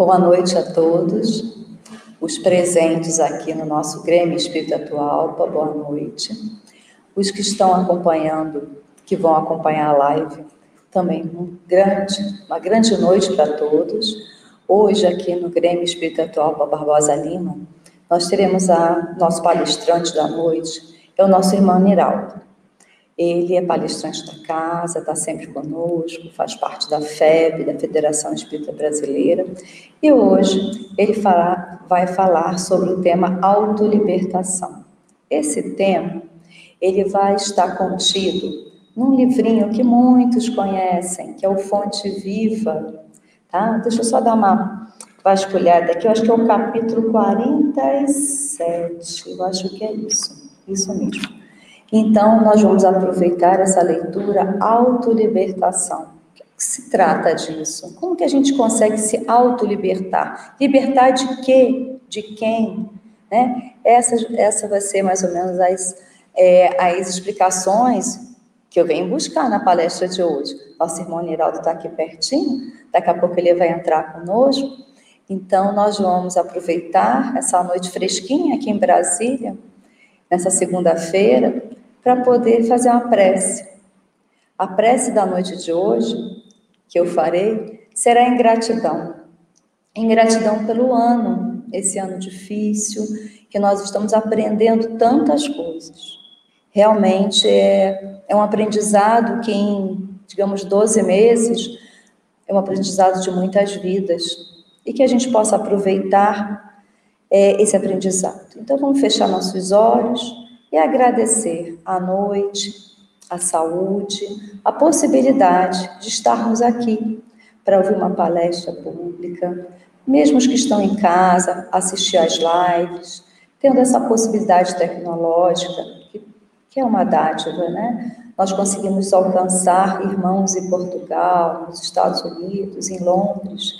Boa noite a todos, os presentes aqui no nosso Grêmio Espírito Atualpa, boa noite. Os que estão acompanhando, que vão acompanhar a live, também um grande, uma grande noite para todos. Hoje, aqui no Grêmio Espírito Atualpa Barbosa Lima, nós teremos a nosso palestrante da noite, é o nosso irmão Niraldo. Ele é palestrante da casa, está sempre conosco, faz parte da FEB, da Federação Espírita Brasileira, e hoje ele fará, vai falar sobre o tema autolibertação. Esse tema, ele vai estar contido num livrinho que muitos conhecem, que é o Fonte Viva, tá? Deixa eu só dar uma vasculhada aqui, eu acho que é o capítulo 47, eu acho que é isso, isso mesmo. Então, nós vamos aproveitar essa leitura autolibertação. Que se trata disso? Como que a gente consegue se autolibertar? Libertar de quê? De quem? Né? Essa, essa vai ser mais ou menos as, é, as explicações que eu venho buscar na palestra de hoje. Nosso irmão Niraldo está aqui pertinho, daqui a pouco ele vai entrar conosco. Então, nós vamos aproveitar essa noite fresquinha aqui em Brasília, nessa segunda-feira, para poder fazer uma prece. A prece da noite de hoje, que eu farei, será em gratidão. Em gratidão pelo ano, esse ano difícil, que nós estamos aprendendo tantas coisas. Realmente é, é um aprendizado que em, digamos, 12 meses, é um aprendizado de muitas vidas. E que a gente possa aproveitar é, esse aprendizado. Então, vamos fechar nossos olhos e agradecer a noite, a saúde, a possibilidade de estarmos aqui para ouvir uma palestra pública, mesmo os que estão em casa, assistir às lives, tendo essa possibilidade tecnológica, que, é uma dádiva, né? Nós conseguimos alcançar irmãos em Portugal, nos Estados Unidos, em Londres,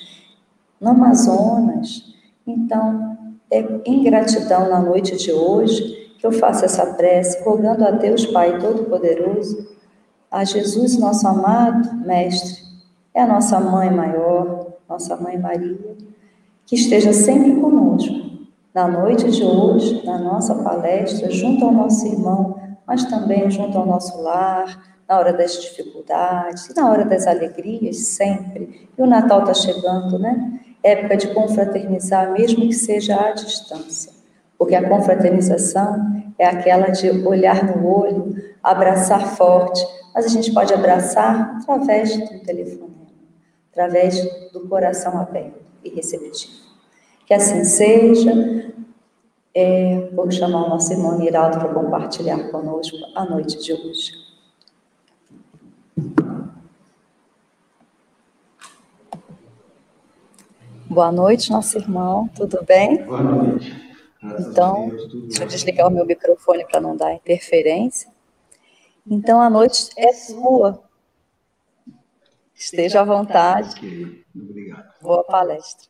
no Amazonas. Então, é em gratidão na noite de hoje que eu faça essa prece, rogando a Deus Pai Todo-Poderoso, a Jesus, nosso amado Mestre, é a nossa mãe maior, nossa mãe Maria, que esteja sempre conosco, na noite de hoje, na nossa palestra, junto ao nosso irmão, mas também junto ao nosso lar, na hora das dificuldades, na hora das alegrias, sempre. E o Natal está chegando, né? Época de confraternizar, mesmo que seja à distância. Porque a confraternização é aquela de olhar no olho, abraçar forte, mas a gente pode abraçar através do telefone, através do coração aberto e receptivo. Que assim seja. É, vou chamar o nosso irmão Niraldo para compartilhar conosco a noite de hoje. Boa noite, nosso irmão, tudo bem? Boa noite. Então, deixa eu desligar o meu microfone para não dar interferência. Então, a noite é sua. Esteja à vontade. Ok, obrigado. Boa palestra.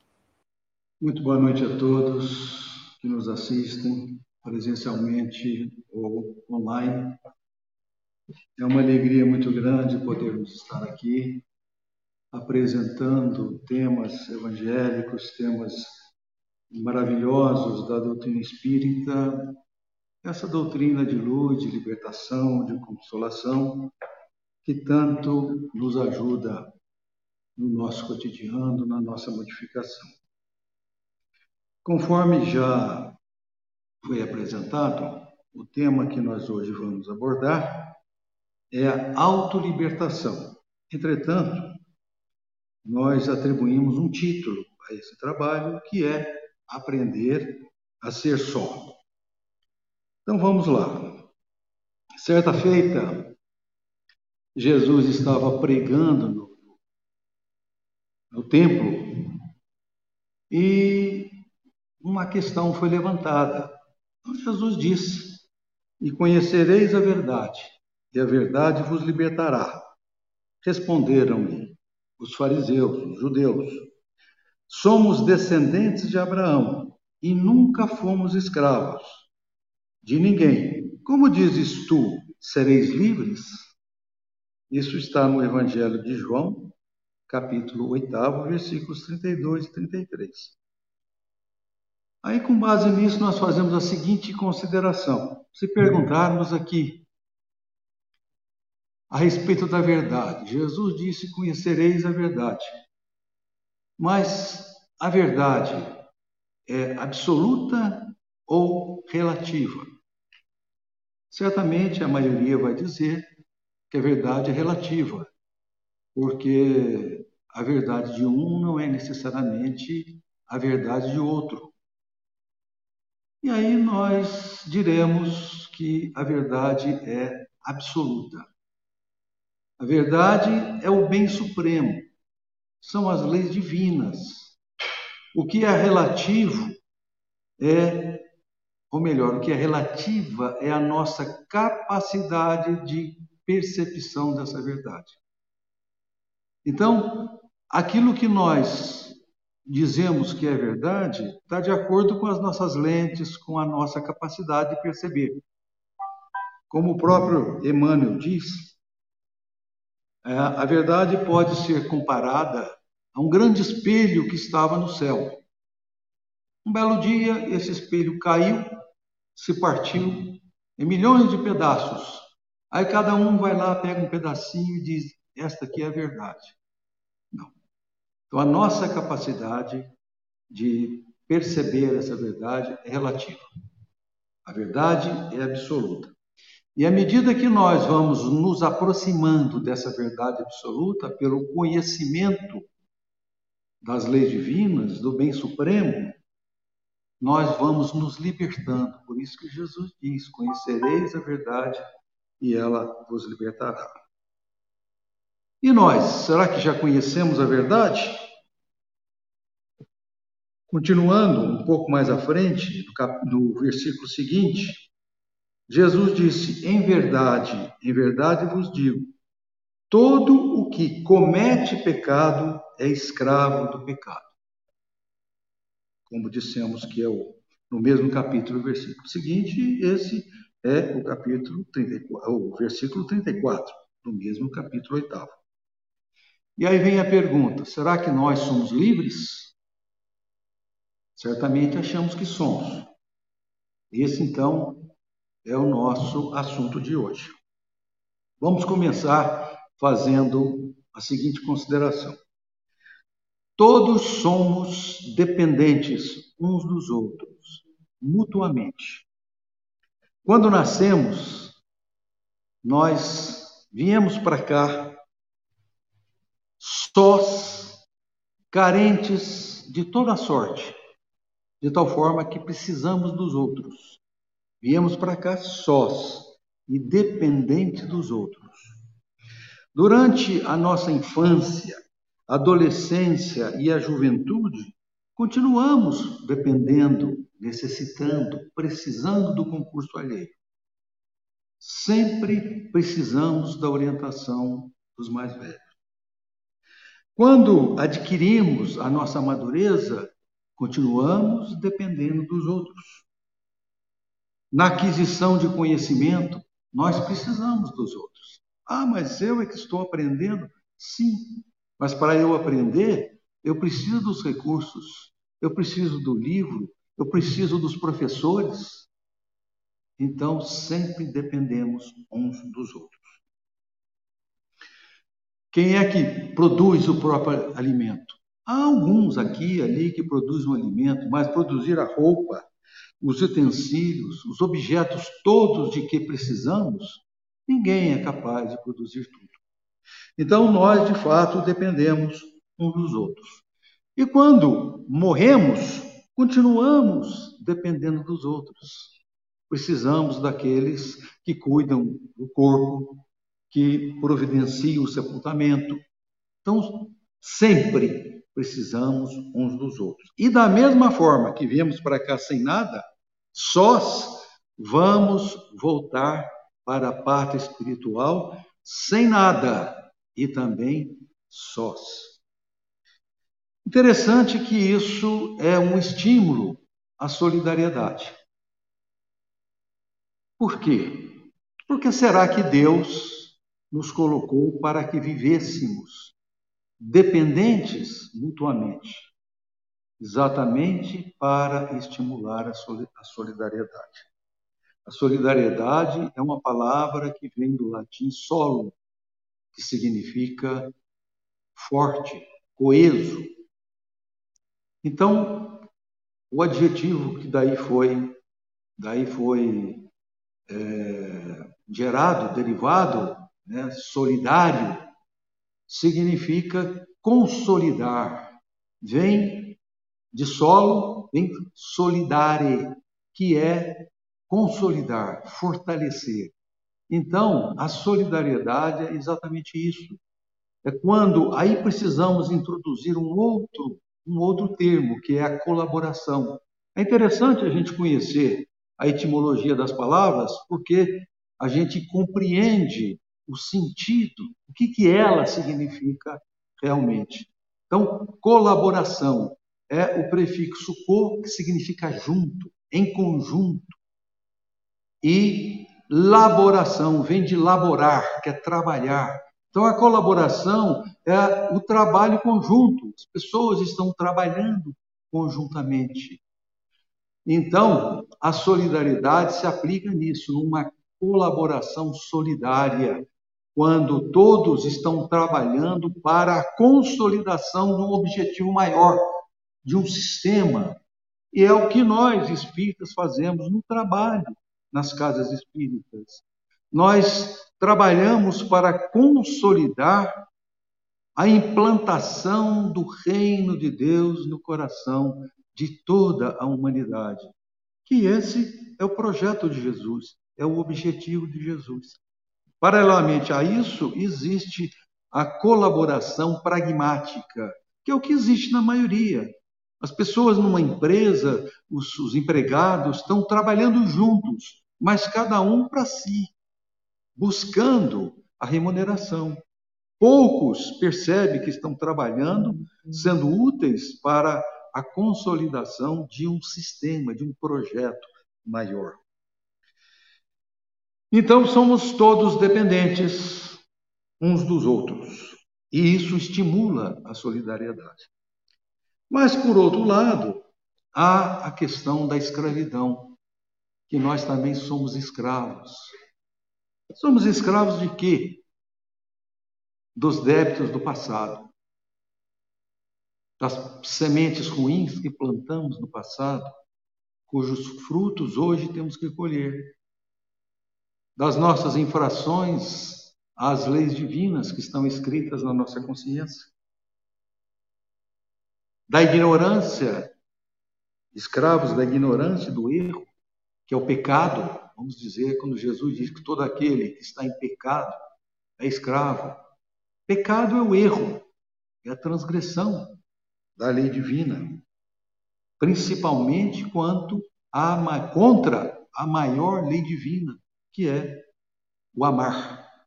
Muito boa noite a todos que nos assistem presencialmente ou online. É uma alegria muito grande podermos estar aqui apresentando temas evangélicos, temas maravilhosos da doutrina espírita, essa doutrina de luz, de libertação, de consolação, que tanto nos ajuda no nosso cotidiano, na nossa modificação. Conforme já foi apresentado, o tema que nós hoje vamos abordar é a autolibertação. Entretanto, nós atribuímos um título a esse trabalho que é aprender a ser só. Então vamos lá. Certa feita, Jesus estava pregando no, no templo e uma questão foi levantada. Então Jesus disse: E conhecereis a verdade, e a verdade vos libertará. Responderam-lhe os fariseus, os judeus: Somos descendentes de Abraão e nunca fomos escravos de ninguém. Como dizes tu, sereis livres? Isso está no Evangelho de João, capítulo 8, versículos 32 e 33. Aí, com base nisso, nós fazemos a seguinte consideração: se perguntarmos aqui a respeito da verdade, Jesus disse: Conhecereis a verdade. Mas a verdade é absoluta ou relativa? Certamente a maioria vai dizer que a verdade é relativa, porque a verdade de um não é necessariamente a verdade de outro. E aí nós diremos que a verdade é absoluta. A verdade é o bem supremo, são as leis divinas. O que é relativo é, ou melhor, o que é relativa é a nossa capacidade de percepção dessa verdade. Então, aquilo que nós dizemos que é verdade está de acordo com as nossas lentes, com a nossa capacidade de perceber. Como o próprio Emmanuel diz, é, a verdade pode ser comparada a um grande espelho que estava no céu. Um belo dia, esse espelho caiu, se partiu em milhões de pedaços. Aí cada um vai lá, pega um pedacinho e diz: Esta aqui é a verdade. Não. Então, a nossa capacidade de perceber essa verdade é relativa. A verdade é absoluta. E à medida que nós vamos nos aproximando dessa verdade absoluta, pelo conhecimento das leis divinas, do bem supremo, nós vamos nos libertando. Por isso que Jesus diz: Conhecereis a verdade e ela vos libertará. E nós, será que já conhecemos a verdade? Continuando um pouco mais à frente, no versículo seguinte, Jesus disse: Em verdade, em verdade vos digo, todo o que comete pecado é escravo do pecado. Como dissemos que é o, no mesmo capítulo, versículo seguinte, esse é o capítulo 34, o versículo 34, do mesmo capítulo 8. E aí vem a pergunta: será que nós somos livres? Certamente achamos que somos. Esse, então, é o nosso assunto de hoje. Vamos começar fazendo a seguinte consideração: todos somos dependentes uns dos outros, mutuamente. Quando nascemos, nós viemos para cá sós, carentes de toda sorte, de tal forma que precisamos dos outros. Viemos para cá sós e dependentes dos outros. Durante a nossa infância, adolescência e a juventude, continuamos dependendo, necessitando, precisando do concurso alheio. Sempre precisamos da orientação dos mais velhos. Quando adquirimos a nossa madureza, continuamos dependendo dos outros. Na aquisição de conhecimento, nós precisamos dos outros. Ah, mas eu é que estou aprendendo? Sim, mas para eu aprender, eu preciso dos recursos, eu preciso do livro, eu preciso dos professores. Então, sempre dependemos uns dos outros. Quem é que produz o próprio alimento? Há alguns aqui ali que produzem o alimento, mas produzir a roupa, os utensílios, os objetos todos de que precisamos, ninguém é capaz de produzir tudo. Então, nós, de fato, dependemos uns dos outros. E quando morremos, continuamos dependendo dos outros. Precisamos daqueles que cuidam do corpo, que providencia o sepultamento. Então, sempre precisamos uns dos outros. E da mesma forma que viemos para cá sem nada, sós, vamos voltar para a parte espiritual sem nada e também sós. Interessante que isso é um estímulo à solidariedade. Por quê? Porque será que Deus nos colocou para que vivêssemos dependentes mutuamente, exatamente para estimular a solidariedade. A solidariedade é uma palavra que vem do latim solo, que significa forte, coeso. Então, o adjetivo que daí foi, daí foi é, gerado, derivado, né, solidário, significa consolidar. Vem de solo, vem solidare, que é consolidar, fortalecer. Então, a solidariedade é exatamente isso. É quando aí precisamos introduzir um outro, um outro termo, que é a colaboração. É interessante a gente conhecer a etimologia das palavras, porque a gente compreende o sentido, o que, que ela significa realmente. Então, colaboração é o prefixo co, que significa junto, em conjunto. E laboração vem de laborar, que é trabalhar. Então, a colaboração é o trabalho conjunto, as pessoas estão trabalhando conjuntamente. Então, a solidariedade se aplica nisso, numa colaboração solidária, quando todos estão trabalhando para a consolidação de um objetivo maior, de um sistema. E é o que nós espíritas fazemos no trabalho nas casas espíritas. Nós trabalhamos para consolidar a implantação do reino de Deus no coração de toda a humanidade. Que esse é o projeto de Jesus, é o objetivo de Jesus. Paralelamente a isso, existe a colaboração pragmática, que é o que existe na maioria. As pessoas numa empresa, os, os empregados, estão trabalhando juntos, mas cada um para si, buscando a remuneração. Poucos percebem que estão trabalhando, sendo úteis para a consolidação de um sistema, de um projeto maior. Então, somos todos dependentes uns dos outros, e isso estimula a solidariedade. Mas, por outro lado, há a questão da escravidão, que nós também somos escravos. Somos escravos de quê? Dos débitos do passado, das sementes ruins que plantamos no passado, cujos frutos hoje temos que colher das nossas infrações às leis divinas que estão escritas na nossa consciência, da ignorância, escravos da ignorância, do erro, que é o pecado, vamos dizer, quando Jesus diz que todo aquele que está em pecado é escravo. Pecado é o erro, é a transgressão da lei divina, principalmente quanto a, contra a maior lei divina, que é o amar.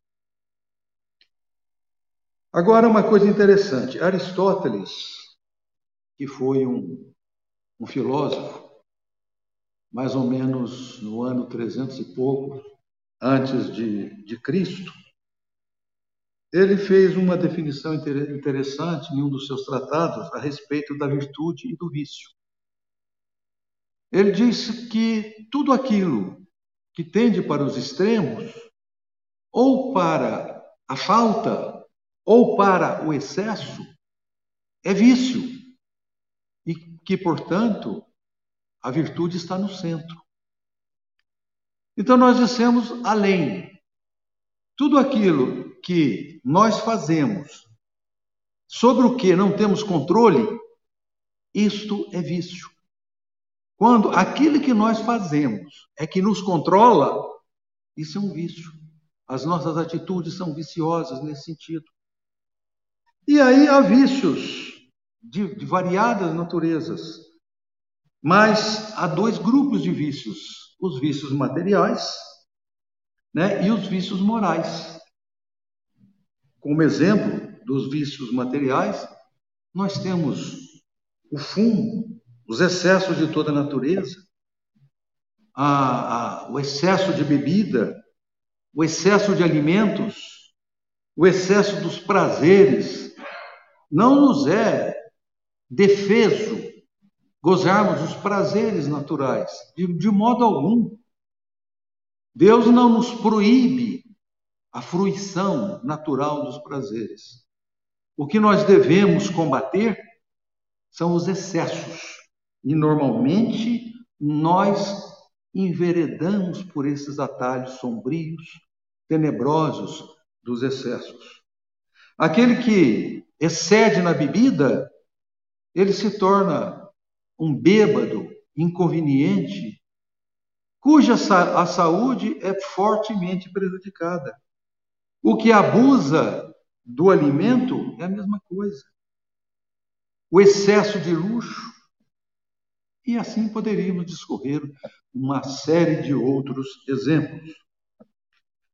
Agora, uma coisa interessante: Aristóteles, que foi um, um filósofo, mais ou menos no ano 300 e pouco antes de, de Cristo, ele fez uma definição interessante em um dos seus tratados a respeito da virtude e do vício. Ele disse que tudo aquilo que tende para os extremos, ou para a falta, ou para o excesso, é vício. E que, portanto, a virtude está no centro. Então, nós dissemos além. Tudo aquilo que nós fazemos, sobre o que não temos controle, isto é vício. Quando aquilo que nós fazemos é que nos controla, isso é um vício. As nossas atitudes são viciosas nesse sentido. E aí há vícios de, de variadas naturezas. Mas há dois grupos de vícios: os vícios materiais né, e os vícios morais. Como exemplo dos vícios materiais, nós temos o fumo, os excessos de toda natureza, a, a, o excesso de bebida, o excesso de alimentos, o excesso dos prazeres, não nos é defeso gozarmos os prazeres naturais, de, de modo algum. Deus não nos proíbe a fruição natural dos prazeres. O que nós devemos combater são os excessos. E normalmente nós enveredamos por esses atalhos sombrios, tenebrosos dos excessos. Aquele que excede na bebida, ele se torna um bêbado inconveniente, cuja a saúde é fortemente prejudicada. O que abusa do alimento é a mesma coisa. O excesso de luxo, e assim poderíamos discorrer uma série de outros exemplos.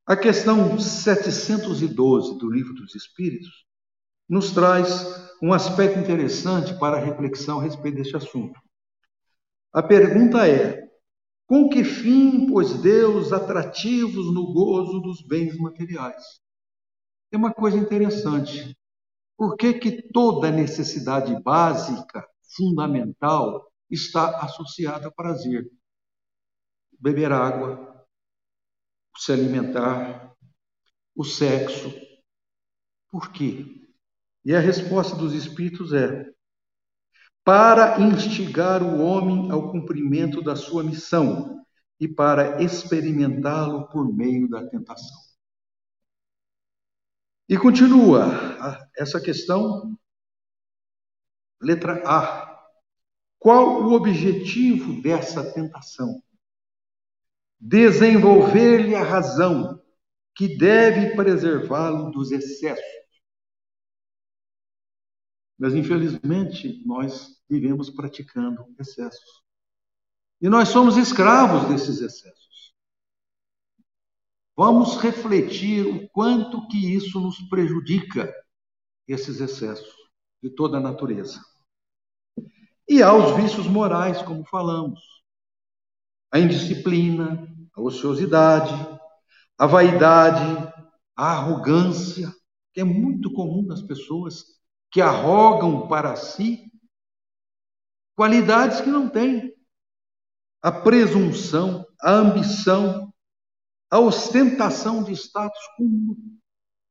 A questão 712 do Livro dos Espíritos nos traz um aspecto interessante para a reflexão a respeito deste assunto. A pergunta é: com que fim pôs Deus atrativos no gozo dos bens materiais? É uma coisa interessante. Por que, que toda necessidade básica, fundamental, está associada a prazer? Beber água, se alimentar, o sexo. Por quê? E a resposta dos Espíritos é: para instigar o homem ao cumprimento da sua missão e para experimentá-lo por meio da tentação. E continua essa questão, letra A. Qual o objetivo dessa tentação? Desenvolver-lhe a razão que deve preservá-lo dos excessos mas, infelizmente, nós vivemos praticando excessos. E nós somos escravos desses excessos. Vamos refletir o quanto que isso nos prejudica, esses excessos de toda a natureza. E há os vícios morais, como falamos. A indisciplina, a ociosidade, a vaidade, a arrogância, que é muito comum nas pessoas que arrogam para si qualidades que não têm. A presunção, a ambição, a ostentação de status comum.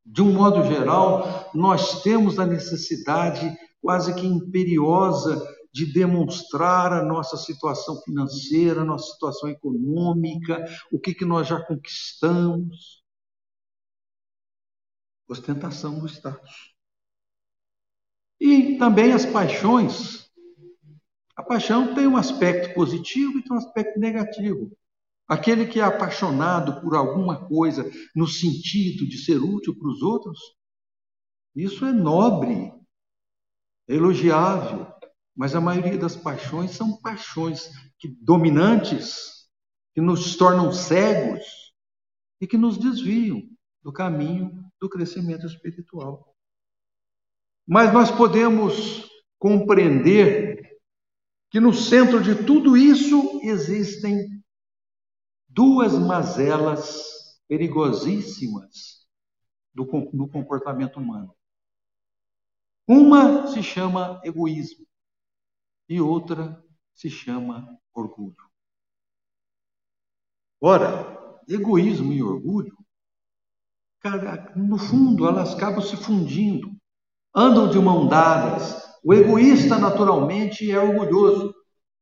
De um modo geral, nós temos a necessidade quase que imperiosa de demonstrar a nossa situação financeira, a nossa situação econômica, o que, que nós já conquistamos. Ostentação do status. E também as paixões. A paixão tem um aspecto positivo e tem um aspecto negativo. Aquele que é apaixonado por alguma coisa no sentido de ser útil para os outros, isso é nobre, é elogiável, mas a maioria das paixões são paixões que dominantes, que nos tornam cegos e que nos desviam do caminho do crescimento espiritual. Mas nós podemos compreender que no centro de tudo isso existem duas mazelas perigosíssimas do, do comportamento humano. Uma se chama egoísmo e outra se chama orgulho. Ora, egoísmo e orgulho, cara, no fundo, elas acabam se fundindo andam de mão dadas. O egoísta, naturalmente, é orgulhoso.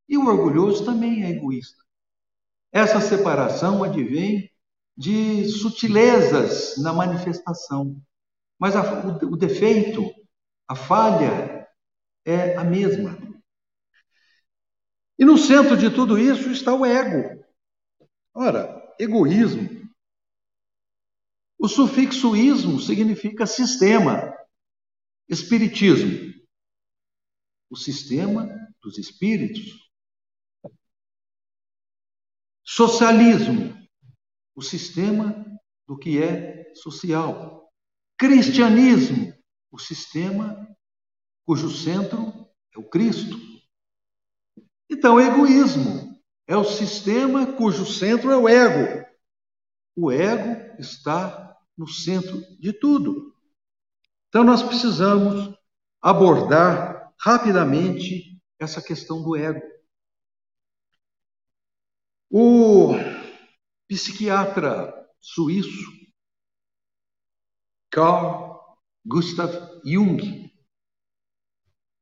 E o orgulhoso também é egoísta. Essa separação advém de sutilezas na manifestação. Mas a, o, o defeito, a falha, é a mesma. E no centro de tudo isso está o ego. Ora, egoísmo. O sufixo ismo significa sistema. Espiritismo, o sistema dos espíritos. Socialismo, o sistema do que é social. Cristianismo, o sistema cujo centro é o Cristo. Então, egoísmo é o sistema cujo centro é o ego. O ego está no centro de tudo. Então, nós precisamos abordar rapidamente essa questão do ego. O psiquiatra suíço Carl Gustav Jung,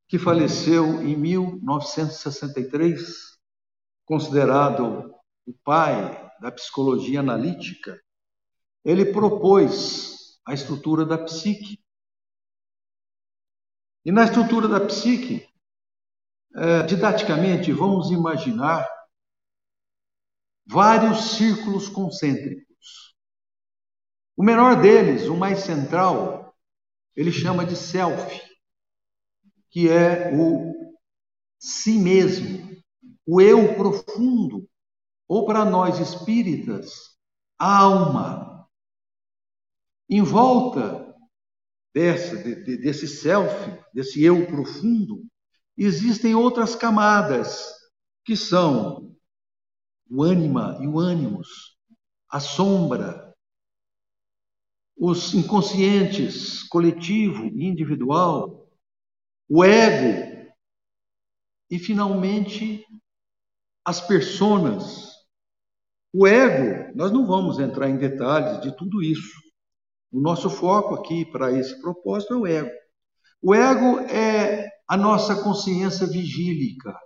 que faleceu em 1963, considerado o pai da psicologia analítica, ele propôs a estrutura da psique. E na estrutura da psique, é, didaticamente, vamos imaginar vários círculos concêntricos. O menor deles, o mais central, ele chama de self, que é o si mesmo, o eu profundo, ou para nós espíritas, a alma. Em volta dessa, de, desse self, desse eu profundo, existem outras camadas, que são o ânima e o ânimos, a sombra, os inconscientes, coletivo e individual, o ego e, finalmente, as personas. O ego, nós não vamos entrar em detalhes de tudo isso. O nosso foco aqui para esse propósito é o ego. O ego é a nossa consciência vigílica,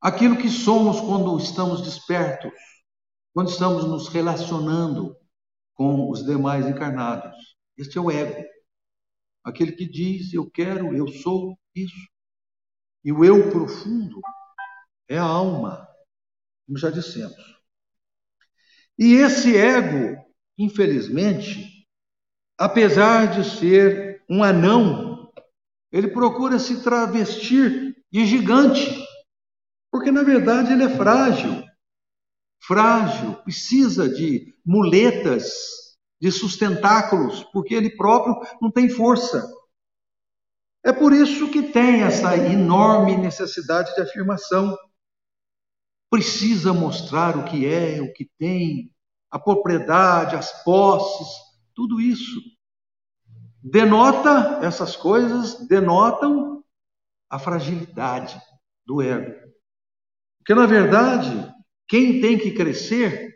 aquilo que somos quando estamos despertos, quando estamos nos relacionando com os demais encarnados. Este é o ego. Aquele que diz eu quero, eu sou isso. E o eu profundo é a alma, como já dissemos. E esse ego, infelizmente, apesar de ser um anão, ele procura se travestir de gigante porque, na verdade, ele é frágil. Frágil, precisa de muletas, de sustentáculos, porque ele próprio não tem força. É por isso que tem essa enorme necessidade de afirmação. Precisa mostrar o que é, o que tem, a propriedade, as posses, tudo isso. Denota, essas coisas denotam a fragilidade do ego. Porque, na verdade, quem tem que crescer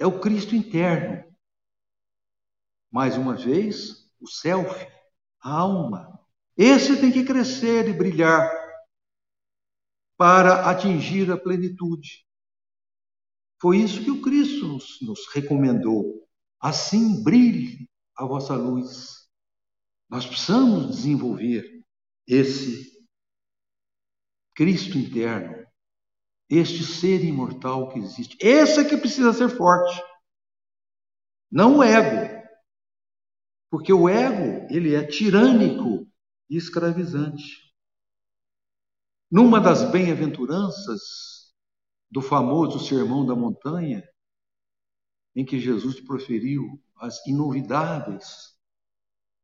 é o Cristo interno. Mais uma vez, o self, a alma. Esse tem que crescer e brilhar para atingir a plenitude. Foi isso que o Cristo nos, nos recomendou. Assim brilhe a vossa luz. Nós precisamos desenvolver esse Cristo interno, este ser imortal que existe. Esse é que precisa ser forte, não o ego. Porque o ego, ele é tirânico e escravizante. Numa das bem-aventuranças do famoso Sermão da Montanha, em que Jesus proferiu as inovidáveis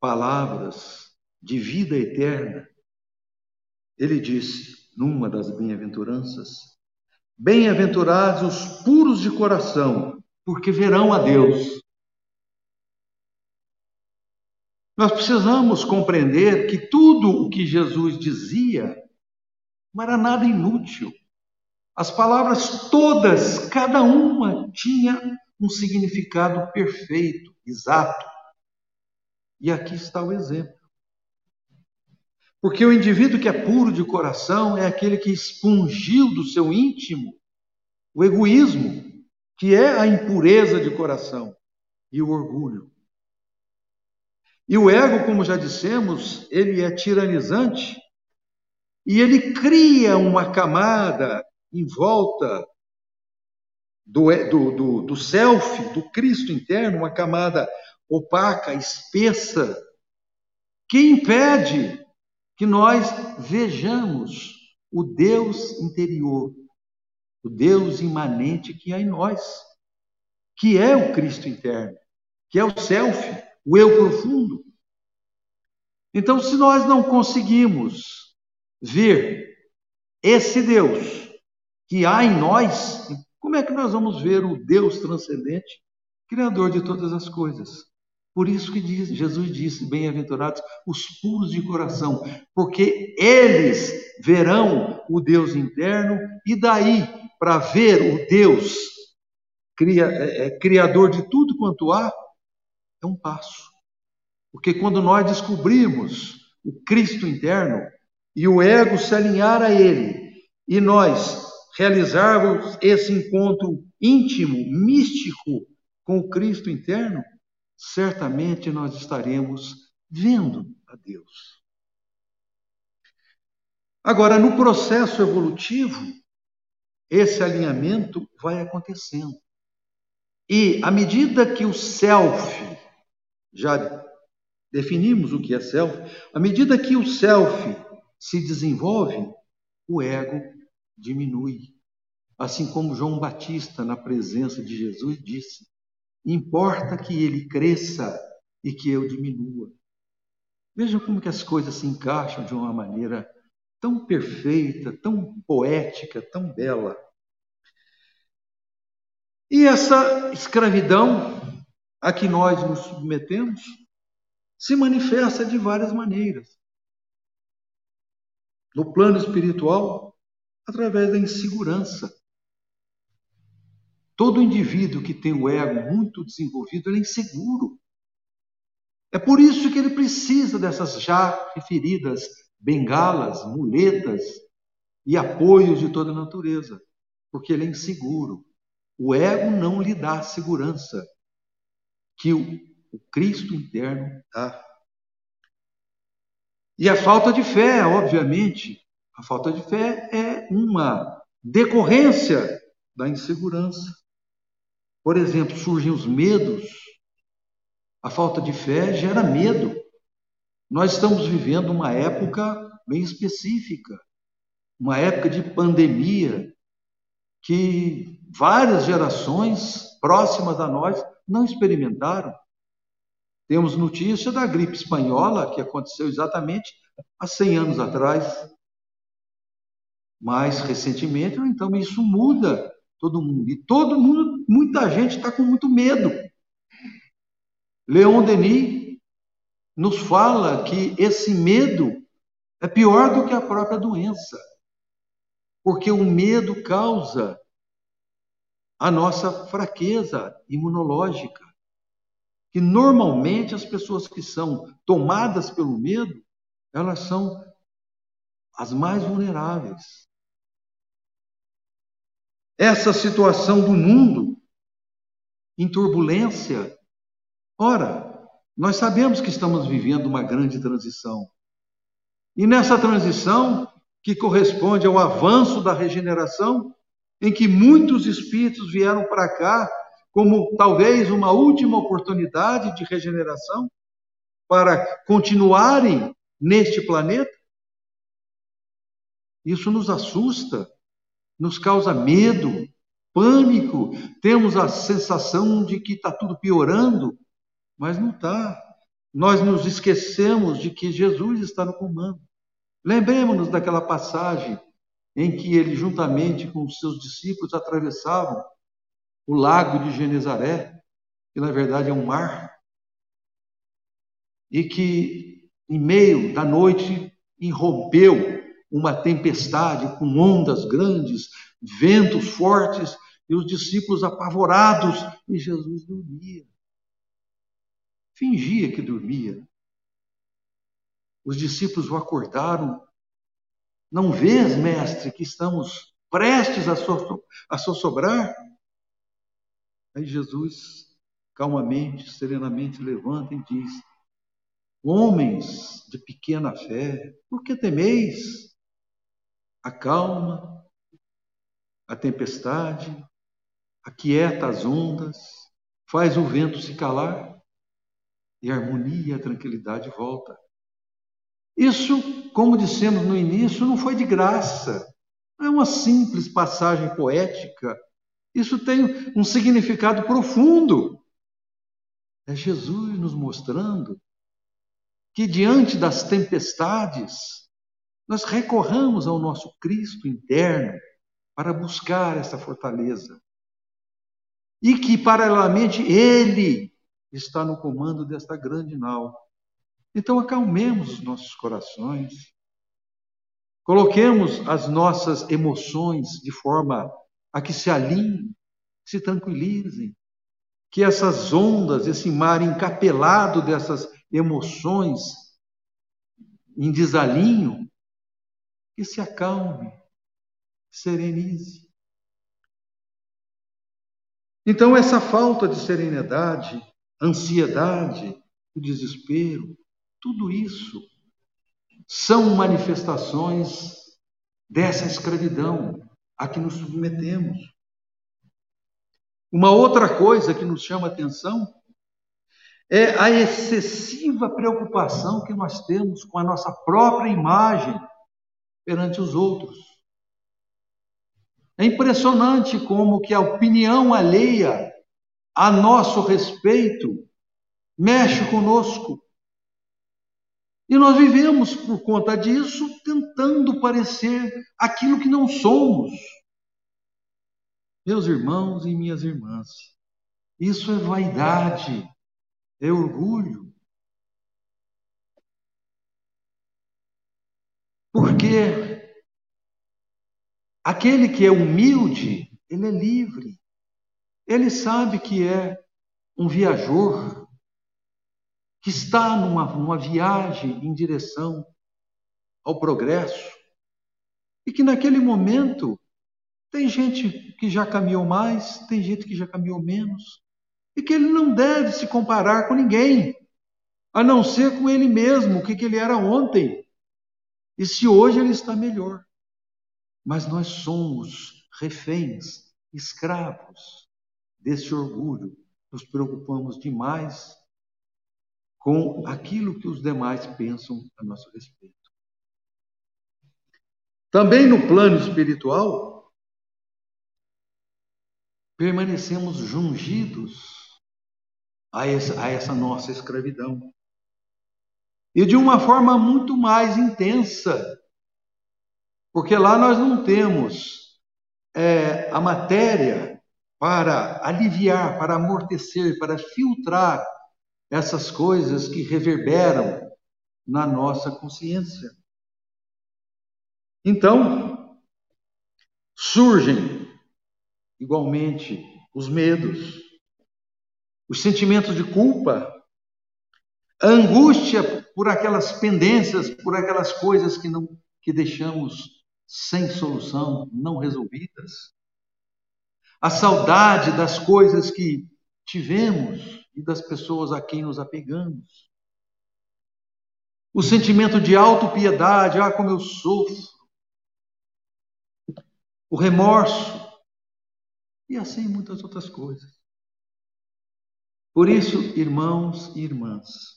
palavras de vida eterna, ele disse: numa das bem-aventuranças. Bem-aventurados os puros de coração, porque verão a Deus. Nós precisamos compreender que tudo o que Jesus dizia não era nada inútil. As palavras todas, cada uma tinha um significado perfeito, exato. E aqui está o exemplo. Porque o indivíduo que é puro de coração é aquele que expungiu do seu íntimo o egoísmo, que é a impureza de coração, e o orgulho. E o ego, como já dissemos, ele é tiranizante e ele cria uma camada em volta do, do, do, do self, do Cristo interno, uma camada opaca, espessa, que impede que nós vejamos o Deus interior, o Deus imanente que há em nós, que é o Cristo interno, que é o self, o eu profundo. Então, se nós não conseguimos ver esse Deus que há em nós, como é que nós vamos ver o Deus transcendente, Criador de todas as coisas? Por isso que diz, Jesus disse: Bem-aventurados os puros de coração, porque eles verão o Deus interno, e daí, para ver o Deus cria, é, é, criador de tudo quanto há, é um passo. Porque quando nós descobrimos o Cristo interno e o ego se alinhar a ele, e nós realizarmos esse encontro íntimo, místico com o Cristo interno, certamente nós estaremos vendo a Deus. Agora, no processo evolutivo, esse alinhamento vai acontecendo. E à medida que o self, já definimos o que é self, à medida que o self se desenvolve, o ego diminui. Assim como João Batista, na presença de Jesus, disse: Importa que ele cresça e que eu diminua. Veja como que as coisas se encaixam de uma maneira tão perfeita, tão poética, tão bela. E essa escravidão a que nós nos submetemos se manifesta de várias maneiras. No plano espiritual, através da insegurança. Todo indivíduo que tem o ego muito desenvolvido, é inseguro. É por isso que ele precisa dessas já referidas bengalas, muletas e apoios de toda a natureza, porque ele é inseguro. O ego não lhe dá a segurança que o, o Cristo interno dá. E a falta de fé, obviamente, a falta de fé é uma decorrência da insegurança. Por exemplo, surgem os medos. A falta de fé gera medo. Nós estamos vivendo uma época bem específica, uma época de pandemia, que várias gerações próximas a nós não experimentaram. Temos notícia da gripe espanhola, que aconteceu exatamente há 100 anos atrás. Mais recentemente, então isso muda todo mundo. E todo mundo, muita gente está com muito medo. Leon Denis nos fala que esse medo é pior do que a própria doença, porque o medo causa a nossa fraqueza imunológica. Que normalmente as pessoas que são tomadas pelo medo, elas são as mais vulneráveis. Essa situação do mundo em turbulência, ora, nós sabemos que estamos vivendo uma grande transição. E nessa transição, que corresponde ao avanço da regeneração, em que muitos espíritos vieram para cá como talvez uma última oportunidade de regeneração para continuarem neste planeta? Isso nos assusta, nos causa medo, pânico, temos a sensação de que está tudo piorando, mas não está. Nós nos esquecemos de que Jesus está no comando. Lembremos-nos daquela passagem em que ele, juntamente com os seus discípulos, atravessavam o lago de Genezaré, que na verdade é um mar, e que, em meio da noite, irrompeu uma tempestade com ondas grandes, ventos fortes, e os discípulos apavorados, e Jesus dormia. Fingia que dormia. Os discípulos o acordaram não vês, mestre, que estamos prestes a, so, a sossobrar? Aí Jesus, calmamente, serenamente, levanta e diz: Homens de pequena fé, por que temeis? Acalma a tempestade, aquieta as ondas, faz o vento se calar e a harmonia e a tranquilidade volta. Isso, como dissemos no início, não foi de graça. Não é uma simples passagem poética. Isso tem um significado profundo. É Jesus nos mostrando que diante das tempestades, nós recorramos ao nosso Cristo interno para buscar essa fortaleza. E que, paralelamente, Ele está no comando desta grande nau. Então acalmemos os nossos corações, coloquemos as nossas emoções de forma a que se alinhem, se tranquilizem, que essas ondas, esse mar encapelado dessas emoções em desalinho, que se acalme, serenize. Então, essa falta de serenidade, ansiedade, o desespero, tudo isso são manifestações dessa escravidão a que nos submetemos. Uma outra coisa que nos chama atenção é a excessiva preocupação que nós temos com a nossa própria imagem perante os outros. É impressionante como que a opinião alheia a nosso respeito mexe conosco. E nós vivemos, por conta disso, tentando parecer aquilo que não somos. Meus irmãos e minhas irmãs, isso é vaidade, é orgulho. Aquele que é humilde, ele é livre. Ele sabe que é um viajor, que está numa, numa viagem em direção ao progresso, e que naquele momento tem gente que já caminhou mais, tem gente que já caminhou menos, e que ele não deve se comparar com ninguém, a não ser com ele mesmo, o que, que ele era ontem e se hoje ele está melhor. Mas nós somos reféns, escravos desse orgulho. Nos preocupamos demais com aquilo que os demais pensam a nosso respeito. Também no plano espiritual, permanecemos jungidos a essa, a essa nossa escravidão e de uma forma muito mais intensa, porque lá nós não temos é, a matéria para aliviar, para amortecer, para filtrar essas coisas que reverberam na nossa consciência. Então, surgem igualmente os medos, os sentimentos de culpa, a angústia por aquelas pendências, por aquelas coisas que não que deixamos sem solução, não resolvidas. A saudade das coisas que tivemos e das pessoas a quem nos apegamos. O sentimento de autopiedade, ah, como eu sofro. O remorso. E assim muitas outras coisas. Por isso, irmãos e irmãs,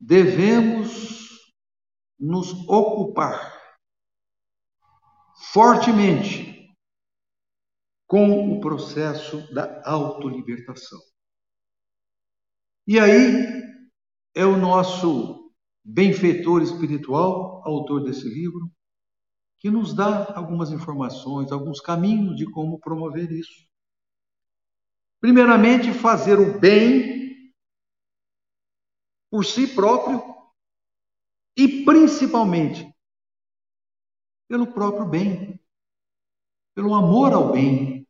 devemos nos ocupar fortemente com o processo da autolibertação. E aí é o nosso benfeitor espiritual, autor desse livro, que nos dá algumas informações, alguns caminhos de como promover isso. Primeiramente, fazer o bem por si próprio e principalmente pelo próprio bem, pelo amor ao bem.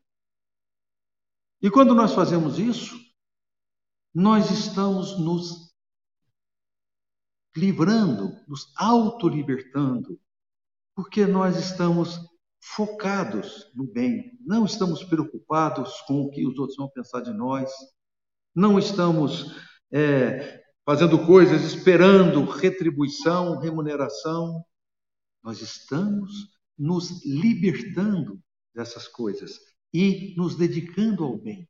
E quando nós fazemos isso, nós estamos nos livrando, nos autolibertando, porque nós estamos focados no bem, não estamos preocupados com o que os outros vão pensar de nós, não estamos é, fazendo coisas esperando retribuição, remuneração. Nós estamos nos libertando dessas coisas e nos dedicando ao bem.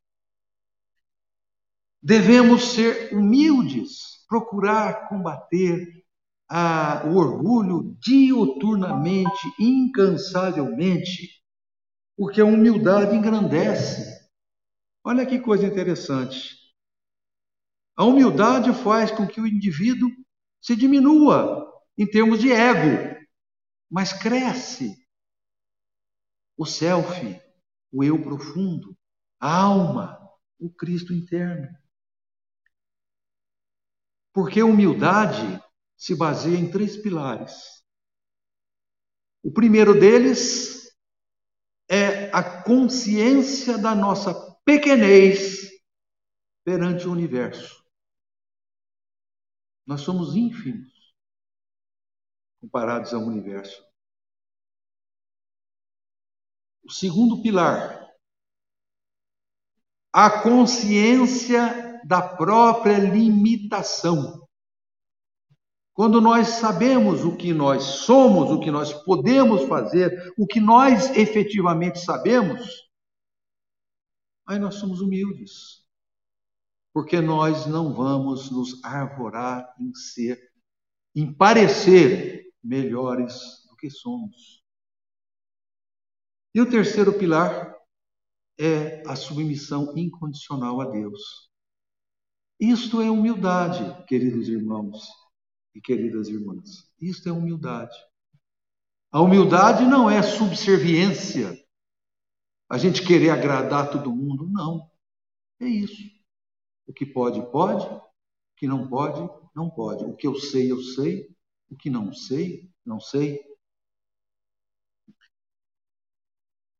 Devemos ser humildes, procurar combater a, o orgulho diuturnamente, incansavelmente, porque a humildade engrandece. Olha que coisa interessante. A humildade faz com que o indivíduo se diminua em termos de ego, mas cresce o self, o eu profundo, a alma, o Cristo interno. Porque humildade se baseia em três pilares. O primeiro deles é a consciência da nossa pequenez perante o universo. Nós somos ínfimos comparados ao universo. O segundo pilar, a consciência da própria limitação. Quando nós sabemos o que nós somos, o que nós podemos fazer, o que nós efetivamente sabemos, aí nós somos humildes. Porque nós não vamos nos arvorar em ser, em parecer melhores do que somos. E o terceiro pilar é a submissão incondicional a Deus. Isto é humildade, queridos irmãos e queridas irmãs. Isto é humildade. A humildade não é subserviência, a gente querer agradar todo mundo, não. É isso. O que pode, pode, o que não pode, não pode. O que eu sei, eu sei, o que não sei, não sei.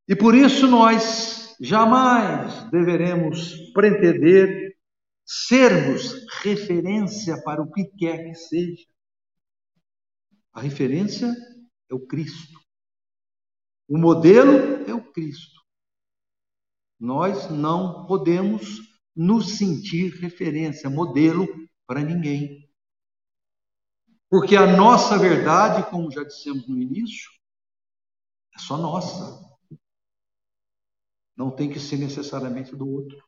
E por isso nós jamais deveremos pretender sermos referência para o que quer que seja. A referência é o Cristo. O modelo é o Cristo. Nós não podemos nos sentir referência, modelo para ninguém. Porque a nossa verdade, como já dissemos no início, é só nossa. Não tem que ser necessariamente do outro.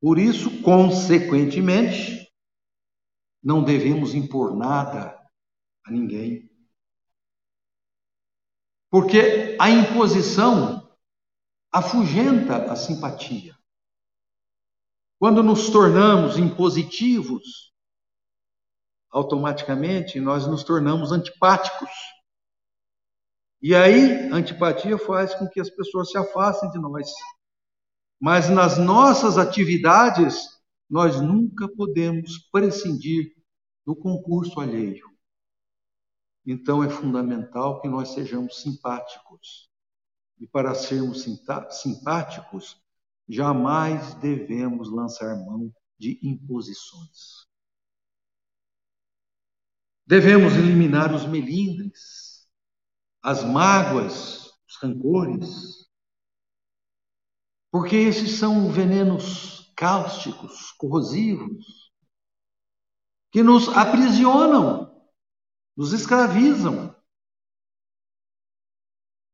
Por isso, consequentemente, não devemos impor nada a ninguém. Porque a imposição afugenta a simpatia. Quando nos tornamos impositivos, automaticamente nós nos tornamos antipáticos. E aí, a antipatia faz com que as pessoas se afastem de nós. Mas nas nossas atividades, nós nunca podemos prescindir do concurso alheio. Então é fundamental que nós sejamos simpáticos. E para sermos simpáticos, jamais devemos lançar mão de imposições. Devemos eliminar os melindres, as mágoas, os rancores, porque esses são venenos cáusticos, corrosivos, que nos aprisionam, nos escravizam.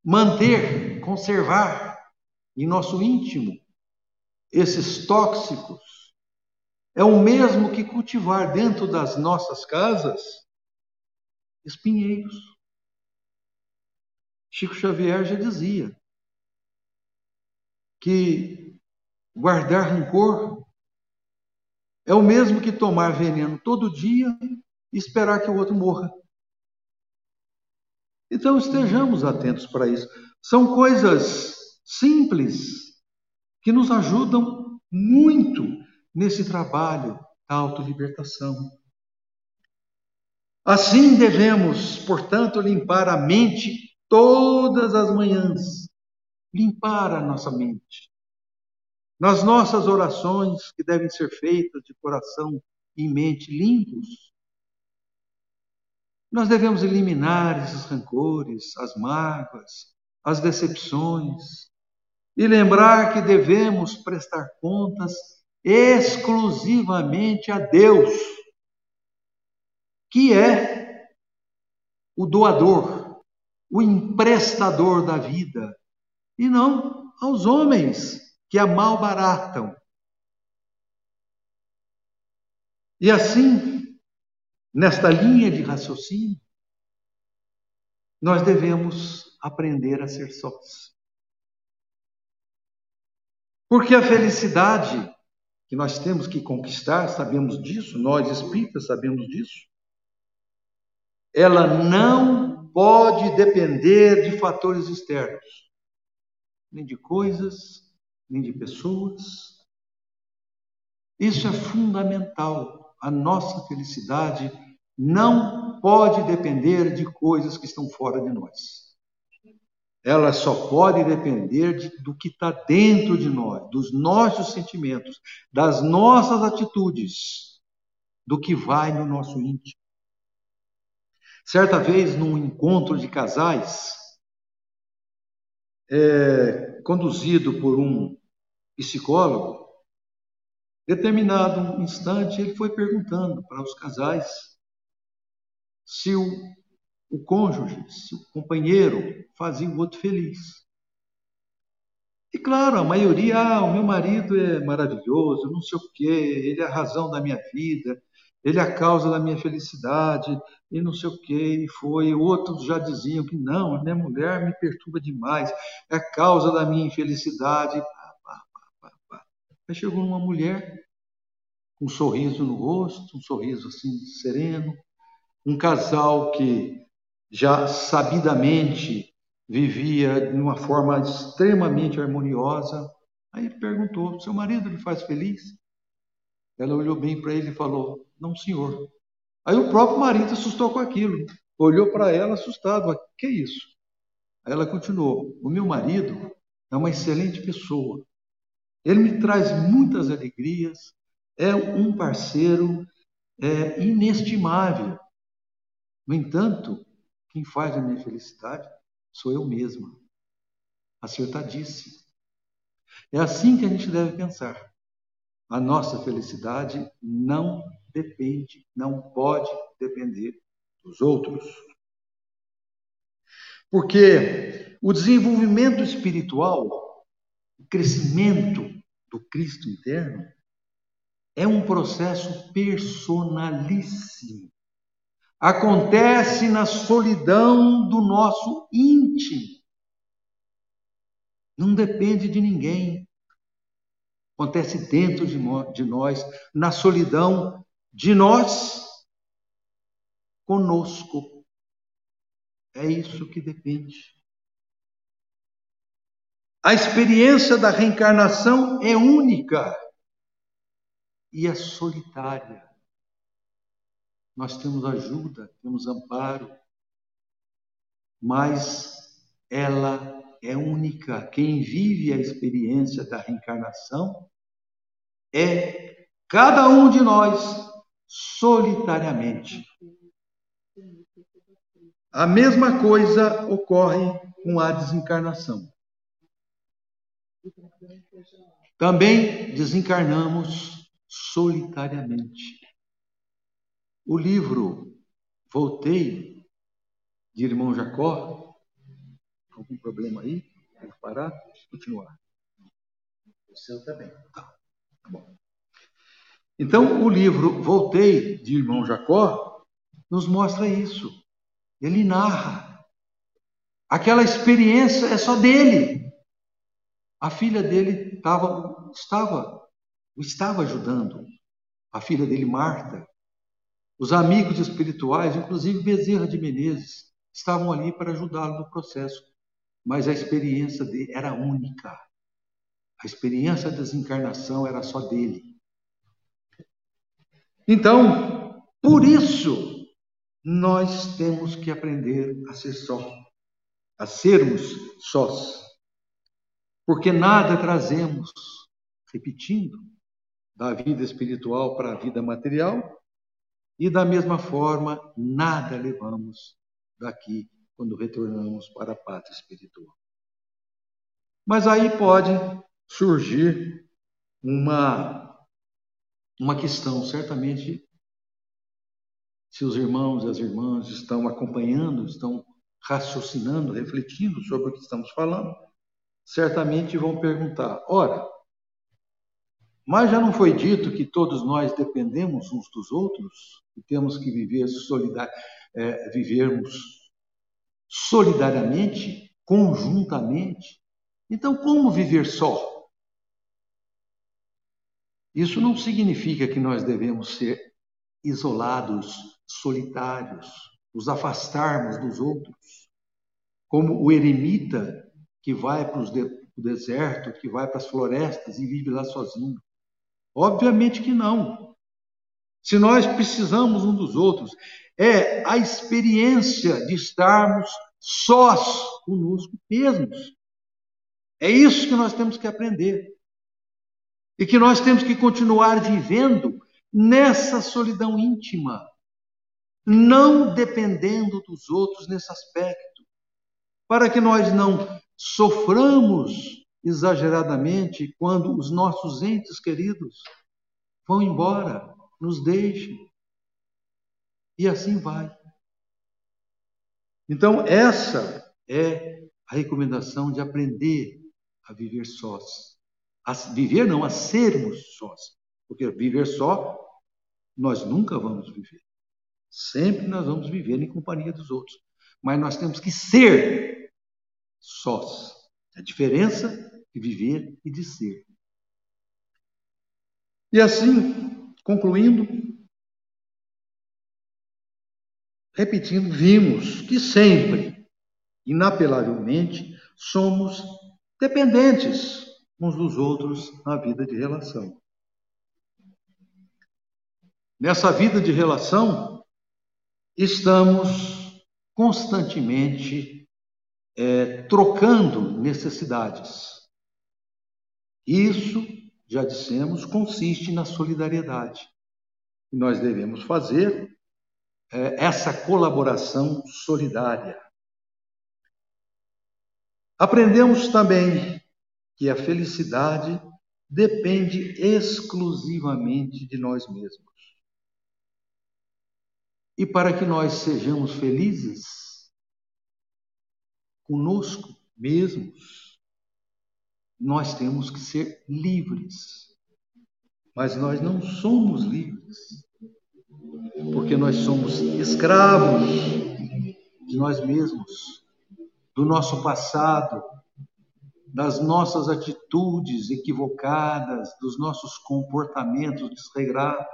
Manter, conservar em nosso íntimo esses tóxicos é o mesmo que cultivar dentro das nossas casas espinheiros. Chico Xavier já dizia: que guardar rancor é o mesmo que tomar veneno todo dia e esperar que o outro morra. Então estejamos atentos para isso. São coisas simples que nos ajudam muito nesse trabalho da autolibertação. Assim devemos, portanto, limpar a mente todas as manhãs, limpar a nossa mente. Nas nossas orações, que devem ser feitas de coração e mente limpos, nós devemos eliminar esses rancores, as mágoas, as decepções, e lembrar que devemos prestar contas exclusivamente a Deus, que é o doador, o emprestador da vida, e não aos homens que a malbaratam. E assim, nesta linha de raciocínio, nós devemos aprender a ser sós. Porque a felicidade que nós temos que conquistar, sabemos disso, nós espíritas sabemos disso, ela não pode depender de fatores externos nem de coisas, nem de pessoas. Isso é fundamental. A nossa felicidade não pode depender de coisas que estão fora de nós. Ela só pode depender de, do que está dentro de nós, dos nossos sentimentos, das nossas atitudes, do que vai no nosso íntimo. Certa vez, num encontro de casais, é, conduzido por um psicólogo, determinado instante ele foi perguntando para os casais se o, o cônjuge, se o companheiro fazia o outro feliz. E claro, a maioria, ah, o meu marido é maravilhoso, não sei o quê, ele é a razão da minha vida, ele é a causa da minha felicidade, e não sei o quê, e foi. Outros já diziam que não, minha mulher me perturba demais, é a causa da minha infelicidade. Aí chegou uma mulher com um sorriso no rosto, um sorriso assim sereno, um casal que já sabidamente vivia de uma forma extremamente harmoniosa. Aí ele perguntou: seu marido lhe faz feliz? Ela olhou bem para ele e falou: não, senhor. Aí o próprio marido assustou com aquilo, olhou para ela assustado: que é isso? Aí ela continuou: o meu marido é uma excelente pessoa. Ele me traz muitas alegrias, é um parceiro é, inestimável. No entanto, quem faz a minha felicidade sou eu mesma. Acertadíssimo. É assim que a gente deve pensar. A nossa felicidade não depende, não pode depender dos outros. Porque o desenvolvimento espiritual, o crescimento do Cristo interno, é um processo personalíssimo. Acontece na solidão do nosso íntimo. Não depende de ninguém. Acontece dentro de nós, na solidão de nós conosco. É isso que depende. A experiência da reencarnação é única e é solitária. Nós temos ajuda, temos amparo, mas ela é única. Quem vive a experiência da reencarnação é cada um de nós solitariamente. A mesma coisa ocorre com a desencarnação. Também desencarnamos solitariamente. O livro Voltei, de irmão Jacó, algum problema aí? Quer parar? Continuar. O seu também. Tá. tá bom. Então, o livro Voltei, de irmão Jacó, nos mostra isso. Ele narra. Aquela experiência é só dele. A filha dele tava, estava, estava ajudando. A filha dele, Marta. Os amigos espirituais, inclusive Bezerra de Menezes, estavam ali para ajudá-lo no processo. Mas a experiência dele era única. A experiência da desencarnação era só dele. Então, por isso, nós temos que aprender a ser só, a sermos sós. Porque nada trazemos, repetindo, da vida espiritual para a vida material, e da mesma forma, nada levamos daqui quando retornamos para a pátria espiritual. Mas aí pode surgir uma uma questão. Certamente, se os irmãos e as irmãs estão acompanhando, estão raciocinando, refletindo sobre o que estamos falando, certamente vão perguntar: ora, mas já não foi dito que todos nós dependemos uns dos outros e temos que viver solidar, é, vivermos solidariamente, conjuntamente? Então, como viver só? Isso não significa que nós devemos ser isolados, solitários, nos afastarmos dos outros, como o eremita que vai para o deserto, que vai para as florestas e vive lá sozinho. Obviamente que não. Se nós precisamos um dos outros, é a experiência de estarmos sós conosco mesmos. É isso que nós temos que aprender. E que nós temos que continuar vivendo nessa solidão íntima, não dependendo dos outros nesse aspecto, para que nós não soframos exageradamente quando os nossos entes queridos vão embora, nos deixem. E assim vai. Então, essa é a recomendação de aprender a viver sós. A viver não, a sermos sós. Porque viver só, nós nunca vamos viver. Sempre nós vamos viver em companhia dos outros. Mas nós temos que ser sós. A diferença de viver e de ser. E assim, concluindo, repetindo, vimos que sempre, inapelavelmente, somos dependentes uns dos outros na vida de relação. Nessa vida de relação, estamos constantemente é, trocando necessidades. Isso, já dissemos, consiste na solidariedade. E nós devemos fazer é, essa colaboração solidária. Aprendemos também que a felicidade depende exclusivamente de nós mesmos. E para que nós sejamos felizes conosco mesmos, nós temos que ser livres. Mas nós não somos livres, porque nós somos escravos de nós mesmos, do nosso passado, das nossas atitudes equivocadas, dos nossos comportamentos desregrados.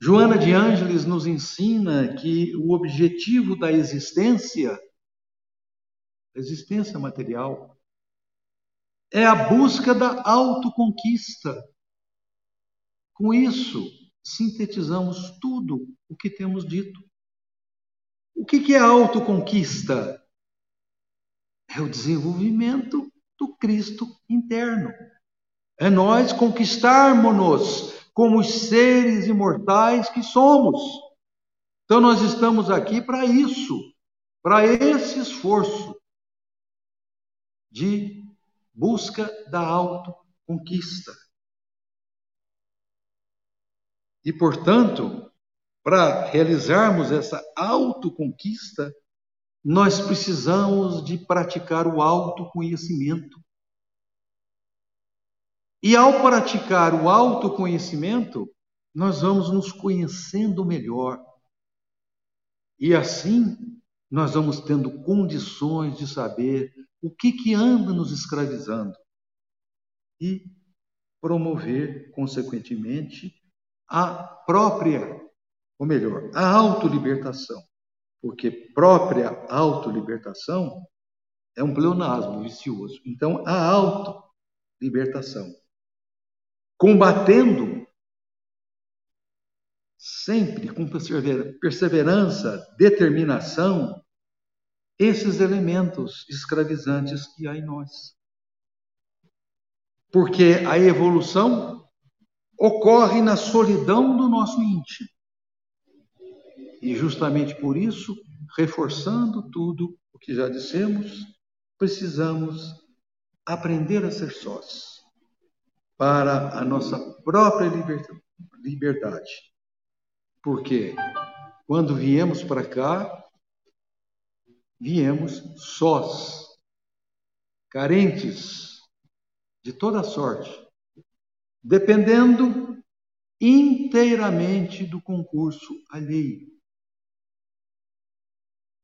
Joana de Ângeles nos ensina que o objetivo da existência, existência material, é a busca da autoconquista. Com isso, sintetizamos tudo o que temos dito. O que é autoconquista? É o desenvolvimento do Cristo interno. É nós conquistarmos-nos como os seres imortais que somos. Então, nós estamos aqui para isso, para esse esforço de busca da autoconquista. E, portanto, para realizarmos essa autoconquista, nós precisamos de praticar o autoconhecimento. E ao praticar o autoconhecimento, nós vamos nos conhecendo melhor. E assim, nós vamos tendo condições de saber o que, que anda nos escravizando e promover, consequentemente, a própria, ou melhor, a autolibertação. Porque própria autolibertação é um pleonasmo vicioso. Então, a autolibertação combatendo sempre com perseverança, determinação, esses elementos escravizantes que há em nós. Porque a evolução ocorre na solidão do nosso íntimo. E justamente por isso, reforçando tudo o que já dissemos, precisamos aprender a ser sós para a nossa própria liberdade. Porque quando viemos para cá, viemos sós, carentes de toda sorte, dependendo inteiramente do concurso alheio.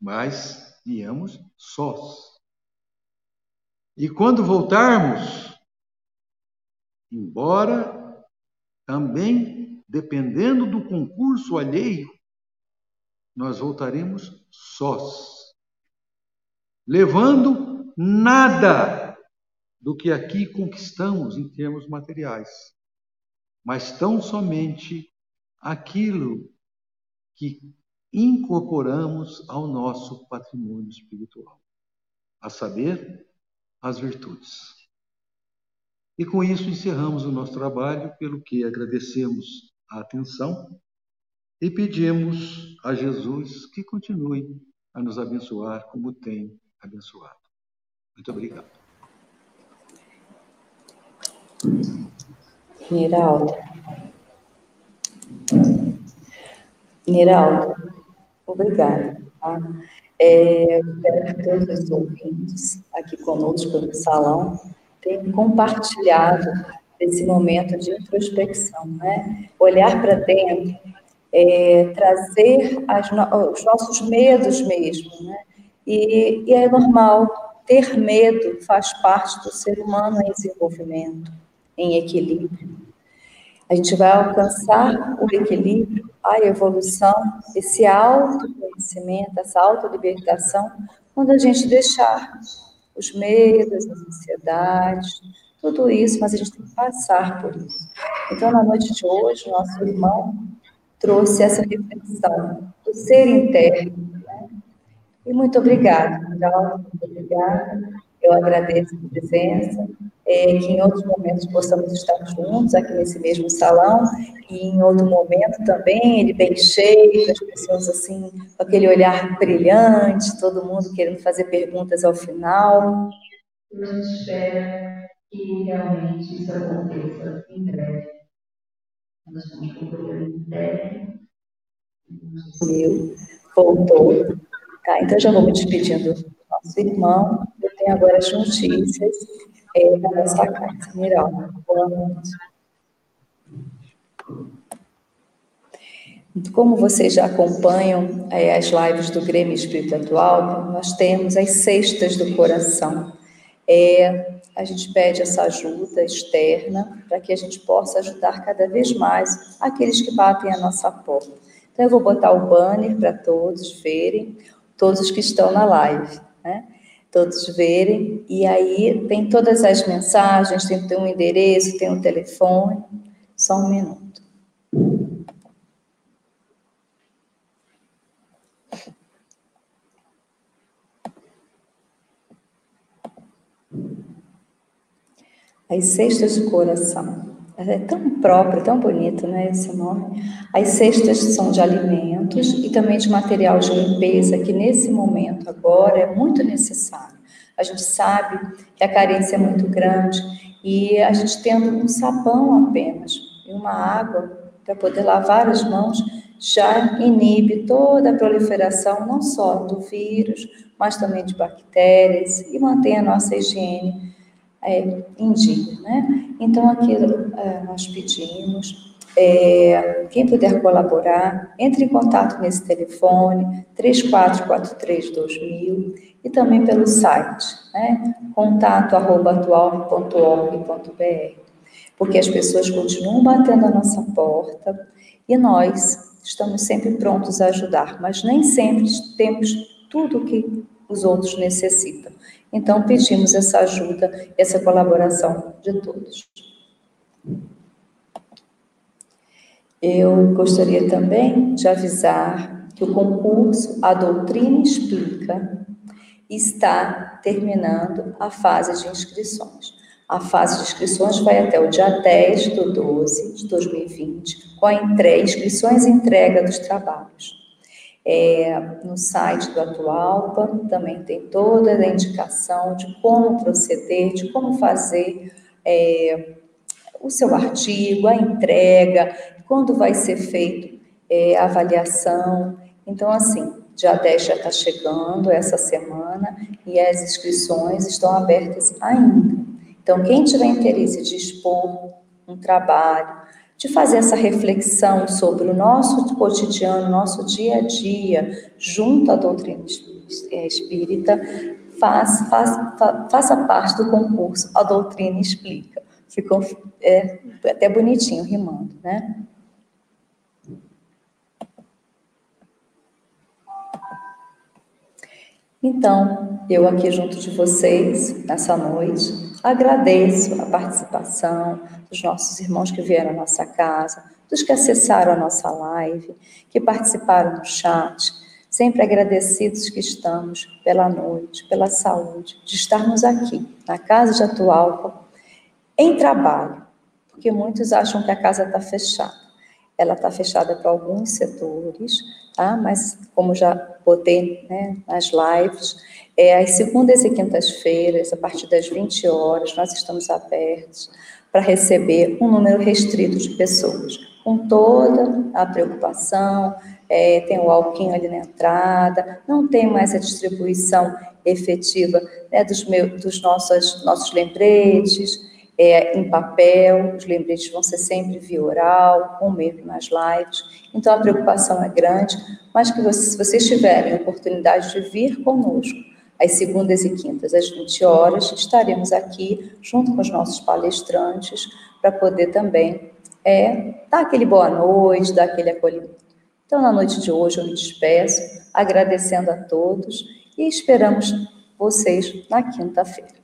Mas viemos sós. E quando voltarmos, embora também dependendo do concurso alheio, nós voltaremos sós, levando nada do que aqui conquistamos em termos materiais, mas tão somente aquilo que incorporamos ao nosso patrimônio espiritual, a saber, as virtudes. E com isso encerramos o nosso trabalho, pelo que agradecemos a atenção e pedimos a Jesus que continue a nos abençoar como tem abençoado. Muito obrigado. Niraldo. Niraldo, obrigada. Tá? É, espero que todos os ouvintes aqui conosco no salão tenham compartilhado esse momento de introspecção, né? Olhar para dentro, é, trazer as, os nossos medos mesmo, né? E, e é normal, ter medo faz parte do ser humano em desenvolvimento, em equilíbrio. A gente vai alcançar o equilíbrio, a evolução, esse autoconhecimento, essa autolibertação, quando a gente deixar os medos, as ansiedades, tudo isso, mas a gente tem que passar por isso. Então, na noite de hoje, nosso irmão trouxe essa reflexão do ser interno. E muito obrigada, Miguel, muito obrigada. Eu agradeço a presença é, que em outros momentos possamos estar juntos aqui nesse mesmo salão e em outro momento também, ele bem cheio, as pessoas assim, com aquele olhar brilhante, todo mundo querendo fazer perguntas ao final. A gente espera que realmente isso aconteça em breve. Nós estamos concluindo em breve. Meu, voltou. Tá, então já vou me despedindo do nosso irmão. Eu tenho agora as notícias é, da nossa casa. Miral, boa noite. Como vocês já acompanham é, as lives do Grêmio Espírito Atual, nós temos as cestas do coração. É, a gente pede essa ajuda externa para que a gente possa ajudar cada vez mais aqueles que batem a nossa porta. Então, eu vou botar o banner para todos verem, todos que estão na live, né? Todos verem, e aí tem todas as mensagens, tem, tem um endereço, tem um telefone. Só um minuto. As cestas do coração. É tão próprio, tão bonito, né, esse nome. As cestas são de alimentos e também de material de limpeza, que nesse momento agora é muito necessário. A gente sabe que a carência é muito grande e a gente tendo um sabão apenas e uma água para poder lavar as mãos já inibe toda a proliferação, não só do vírus, mas também de bactérias e mantém a nossa higiene é, dia, né? Então, aqui é, nós pedimos, é, quem puder colaborar, entre em contato nesse telefone, 3443-2000, e também pelo site, né? contato.atual.org.br, porque as pessoas continuam batendo a nossa porta e nós estamos sempre prontos a ajudar, mas nem sempre temos tudo o que os outros necessitam. Então, pedimos essa ajuda, essa colaboração de todos. Eu gostaria também de avisar que o concurso A Doutrina Explica está terminando a fase de inscrições. A fase de inscrições vai até o dia 10 do 12 de 2020, com a entrega, inscrições e entrega dos trabalhos. É, no site do Atualpa também tem toda a indicação de como proceder, de como fazer é, o seu artigo, a entrega, quando vai ser feito é, a avaliação. Então, assim, dia 10 já está chegando essa semana e as inscrições estão abertas ainda. Então, quem tiver interesse de expor um trabalho, de fazer essa reflexão sobre o nosso cotidiano, nosso dia a dia, junto à doutrina é, espírita, faz, faz, faça parte do concurso A Doutrina Explica. Ficou é, até bonitinho, rimando, né? Então, eu aqui junto de vocês, nessa noite, Agradeço a participação dos nossos irmãos que vieram à nossa casa, dos que acessaram a nossa live, que participaram no chat, sempre agradecidos que estamos pela noite, pela saúde, de estarmos aqui, na Casa de Atual, em trabalho, porque muitos acham que a casa está fechada. Ela está fechada para alguns setores, tá? Mas, como já botei né, nas lives, é, às segundas e quintas-feiras, a partir das 20 horas, nós estamos abertos para receber um número restrito de pessoas, com toda a preocupação, é, tem o alquinho ali na entrada, não tem mais a distribuição efetiva né, dos, meus, dos nossos, nossos lembretes, é, em papel, os lembretes vão ser sempre via oral, ou mesmo nas lives. Então a preocupação é grande, mas que se vocês tiverem oportunidade de vir conosco, às segundas e quintas, às 20 horas, estaremos aqui junto com os nossos palestrantes para poder também é, dar aquele boa noite, dar aquele acolhimento. Então, na noite de hoje, eu me despeço, agradecendo a todos e esperamos vocês na quinta-feira.